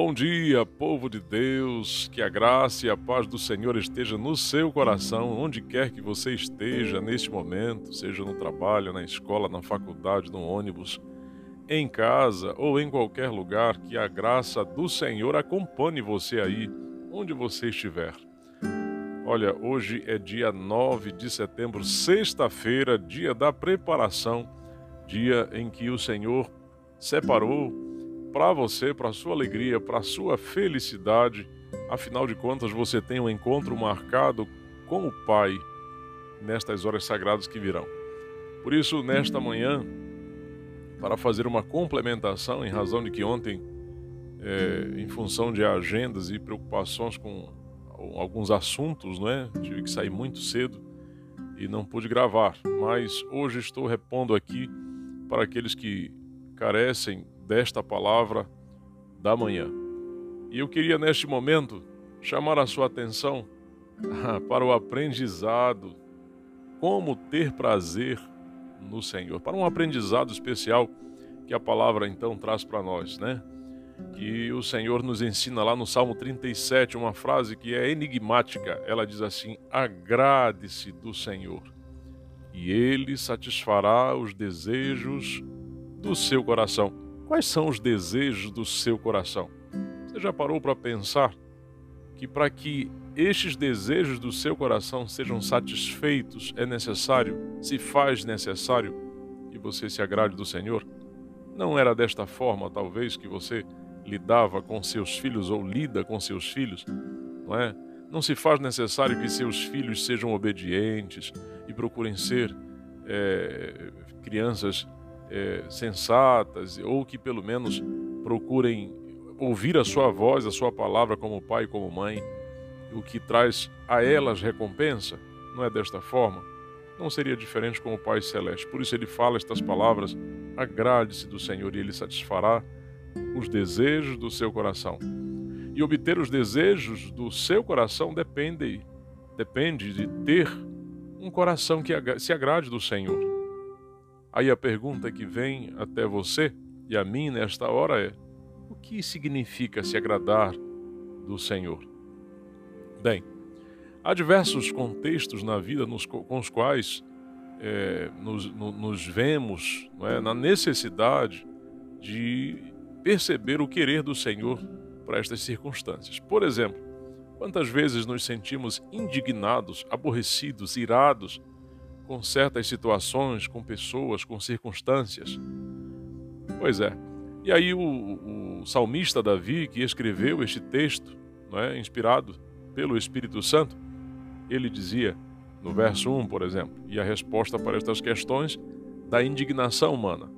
Bom dia, povo de Deus, que a graça e a paz do Senhor esteja no seu coração, onde quer que você esteja neste momento, seja no trabalho, na escola, na faculdade, no ônibus, em casa ou em qualquer lugar, que a graça do Senhor acompanhe você aí, onde você estiver. Olha, hoje é dia 9 de setembro, sexta-feira, dia da preparação, dia em que o Senhor separou para você, para sua alegria, para sua felicidade. Afinal de contas, você tem um encontro marcado com o Pai nestas horas sagradas que virão. Por isso, nesta manhã, para fazer uma complementação, em razão de que ontem, é, em função de agendas e preocupações com alguns assuntos, não é? Tive que sair muito cedo e não pude gravar, mas hoje estou repondo aqui para aqueles que carecem desta palavra da manhã. E eu queria neste momento chamar a sua atenção para o aprendizado, como ter prazer no Senhor, para um aprendizado especial que a palavra então traz para nós, né? Que o Senhor nos ensina lá no Salmo 37, uma frase que é enigmática. Ela diz assim: Agrade-se do Senhor, e Ele satisfará os desejos do seu coração. Quais são os desejos do seu coração? Você já parou para pensar que para que estes desejos do seu coração sejam satisfeitos é necessário, se faz necessário, que você se agrade do Senhor? Não era desta forma, talvez, que você lidava com seus filhos ou lida com seus filhos, não é? Não se faz necessário que seus filhos sejam obedientes e procurem ser é, crianças é, sensatas ou que pelo menos procurem ouvir a sua voz, a sua palavra como pai e como mãe, o que traz a elas recompensa, não é desta forma? Não seria diferente com o Pai Celeste. Por isso ele fala estas palavras: agrade-se do Senhor e ele satisfará os desejos do seu coração. E obter os desejos do seu coração depende, depende de ter um coração que se agrade do Senhor. Aí a pergunta que vem até você e a mim nesta hora é: o que significa se agradar do Senhor? Bem, há diversos contextos na vida nos, com os quais é, nos, no, nos, vemos é, na necessidade de perceber o querer do Senhor para estas circunstâncias. Por exemplo, quantas vezes nos sentimos indignados, aborrecidos, irados com certas situações, com pessoas, com circunstâncias. Pois é. E aí o, o salmista Davi, que escreveu este texto, não é, inspirado pelo Espírito Santo, ele dizia, no verso 1, por exemplo, e a resposta para estas questões da indignação humana: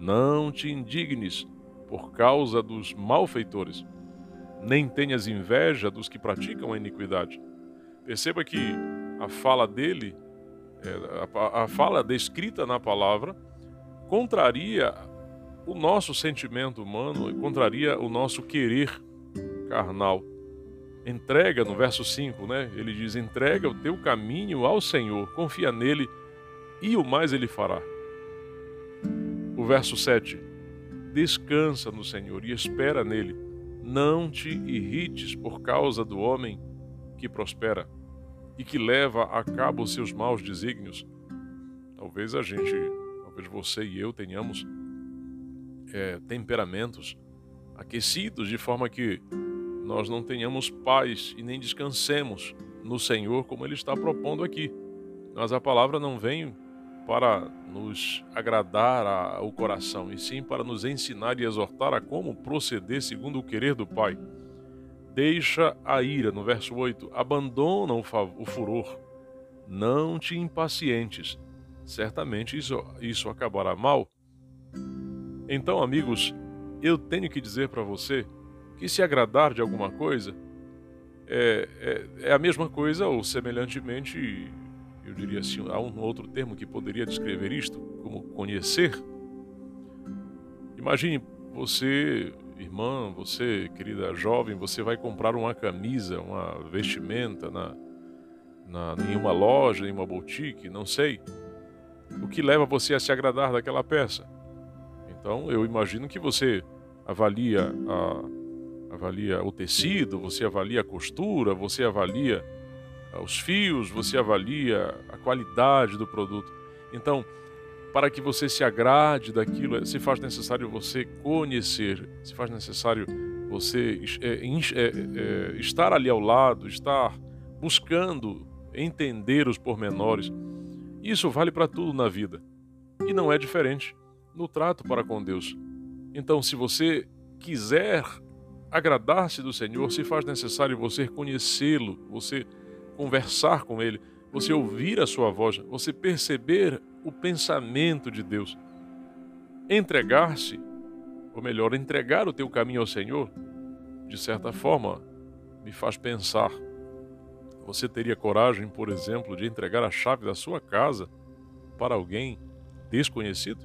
Não te indignes por causa dos malfeitores, nem tenhas inveja dos que praticam a iniquidade. Perceba que a fala dele a, a fala descrita na palavra contraria o nosso sentimento humano e contraria o nosso querer carnal. Entrega, no verso 5, né? Ele diz: entrega o teu caminho ao Senhor, confia nele e o mais ele fará. O verso 7: descansa no Senhor e espera nele. Não te irrites por causa do homem que prospera e que leva a cabo os seus maus desígnios. Talvez a gente, talvez você e eu tenhamos é, temperamentos aquecidos de forma que nós não tenhamos paz e nem descansemos no Senhor como Ele está propondo aqui. Mas a palavra não vem para nos agradar ao coração, e sim para nos ensinar e exortar a como proceder segundo o querer do Pai deixa a ira, no verso 8, abandona o furor, não te impacientes, certamente isso, isso acabará mal. Então, amigos, eu tenho que dizer para você que se agradar de alguma coisa é, é, é, a mesma coisa, ou semelhantemente, eu diria assim, há um outro termo que poderia descrever isto, como conhecer. Imagine você irmã, você, querida jovem, você vai comprar uma camisa, uma vestimenta na, na, em uma loja, em uma boutique, não sei. O que leva você a se agradar daquela peça? Então, eu imagino que você avalia a, avalia o tecido, você avalia a costura, você avalia ah, os fios, você avalia a qualidade do produto. Então, para que você se agrade daquilo, se faz necessário você conhecer, se faz necessário você é, é, é, estar ali ao lado, estar buscando entender os pormenores. Isso vale para tudo na vida. E não é diferente no trato para com Deus. Então, se você quiser agradar-se do Senhor, se faz necessário você conhecê-lo, você conversar com ele, você ouvir a sua voz, você perceber o pensamento de Deus. Entregar-se, ou melhor, entregar o teu caminho ao Senhor, de certa forma, me faz pensar. Você teria coragem, por exemplo, de entregar a chave da sua casa para alguém desconhecido?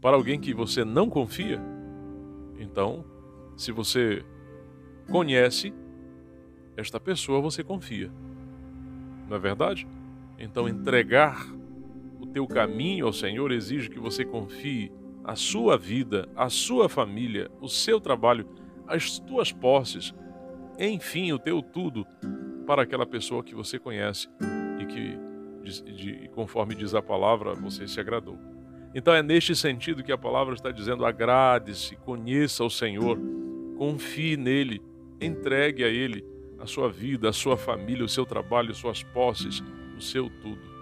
Para alguém que você não confia? Então, se você conhece esta pessoa, você confia. Não é verdade? Então, entregar teu caminho ao Senhor exige que você confie a sua vida, a sua família, o seu trabalho, as tuas posses, enfim, o teu tudo para aquela pessoa que você conhece e que, de, conforme diz a palavra, você se agradou. Então é neste sentido que a palavra está dizendo: agrade-se, conheça o Senhor, confie nele, entregue a ele a sua vida, a sua família, o seu trabalho, suas posses, o seu tudo.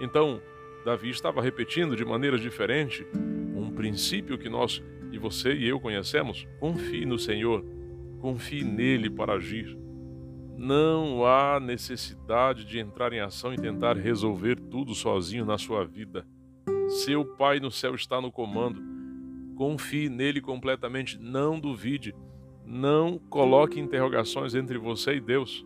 Então, Davi estava repetindo de maneira diferente um princípio que nós e você e eu conhecemos: confie no Senhor, confie nele para agir. Não há necessidade de entrar em ação e tentar resolver tudo sozinho na sua vida. Seu Pai no céu está no comando. Confie nele completamente, não duvide. Não coloque interrogações entre você e Deus.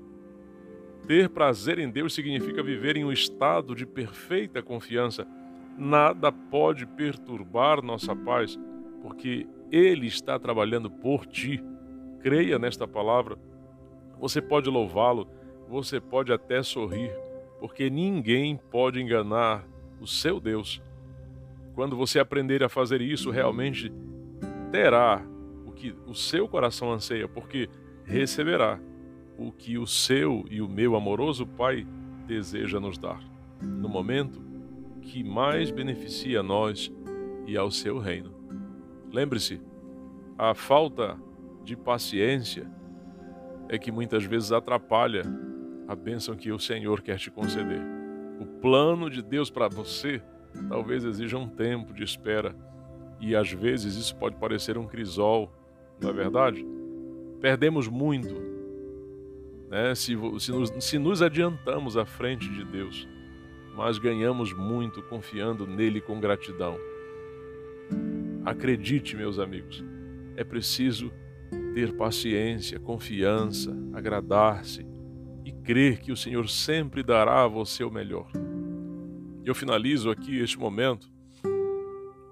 Ter prazer em Deus significa viver em um estado de perfeita confiança. Nada pode perturbar nossa paz, porque Ele está trabalhando por ti. Creia nesta palavra. Você pode louvá-lo, você pode até sorrir, porque ninguém pode enganar o seu Deus. Quando você aprender a fazer isso, realmente terá o que o seu coração anseia, porque receberá o que o seu e o meu amoroso Pai deseja nos dar, no momento que mais beneficia a nós e ao seu reino. Lembre-se, a falta de paciência é que muitas vezes atrapalha a bênção que o Senhor quer te conceder. O plano de Deus para você talvez exija um tempo de espera e às vezes isso pode parecer um crisol, não é verdade? Perdemos muito né? se, se, nos, se nos adiantamos à frente de Deus, mas ganhamos muito confiando nele com gratidão. Acredite, meus amigos, é preciso ter paciência, confiança, agradar-se e crer que o Senhor sempre dará a você o melhor. Eu finalizo aqui este momento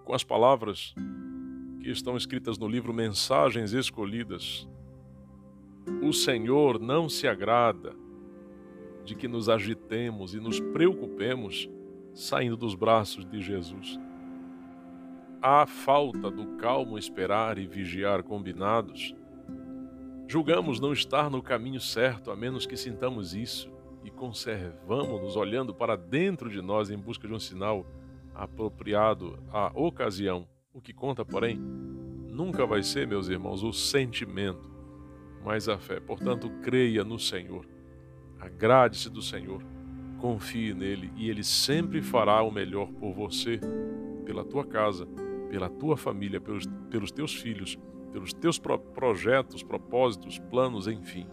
com as palavras que estão escritas no livro Mensagens Escolhidas. O Senhor não se agrada de que nos agitemos e nos preocupemos saindo dos braços de Jesus. A falta do calmo esperar e vigiar combinados, julgamos não estar no caminho certo a menos que sintamos isso e conservamos-nos olhando para dentro de nós em busca de um sinal apropriado à ocasião. O que conta, porém, nunca vai ser, meus irmãos, o sentimento, mas a fé. Portanto, creia no Senhor, agrade-se do Senhor, confie nele e ele sempre fará o melhor por você, pela tua casa, pela tua família, pelos, pelos teus filhos, pelos teus pro projetos, propósitos, planos, enfim.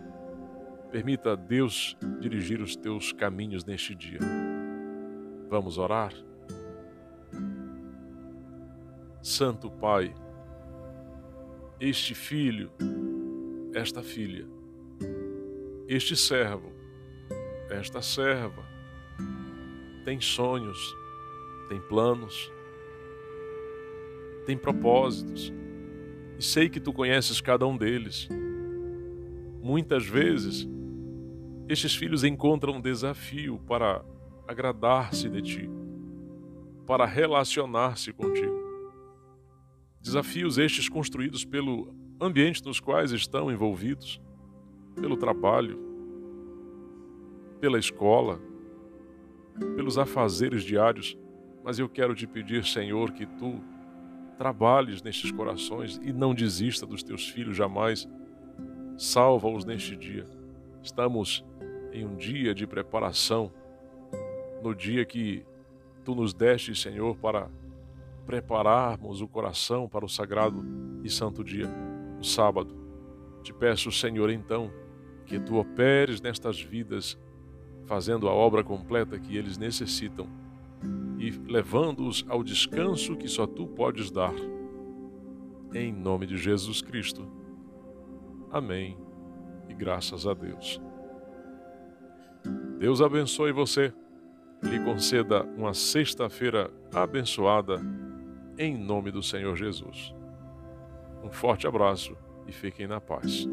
Permita a Deus dirigir os teus caminhos neste dia. Vamos orar? Santo Pai, este filho, esta filha, este servo, esta serva, tem sonhos, tem planos, tem propósitos, e sei que tu conheces cada um deles. Muitas vezes estes filhos encontram um desafio para agradar-se de ti, para relacionar-se contigo. Desafios estes construídos pelo ambientes nos quais estão envolvidos, pelo trabalho, pela escola, pelos afazeres diários, mas eu quero te pedir, Senhor, que tu trabalhes nestes corações e não desista dos teus filhos jamais. Salva-os neste dia. Estamos em um dia de preparação, no dia que tu nos deste, Senhor, para prepararmos o coração para o sagrado e santo dia, o sábado. Te peço, Senhor, então, que tu operes nestas vidas, fazendo a obra completa que eles necessitam e levando-os ao descanso que só tu podes dar. Em nome de Jesus Cristo. Amém. E graças a Deus. Deus abençoe você. Lhe conceda uma sexta-feira abençoada em nome do Senhor Jesus. Um forte abraço e fiquem na paz.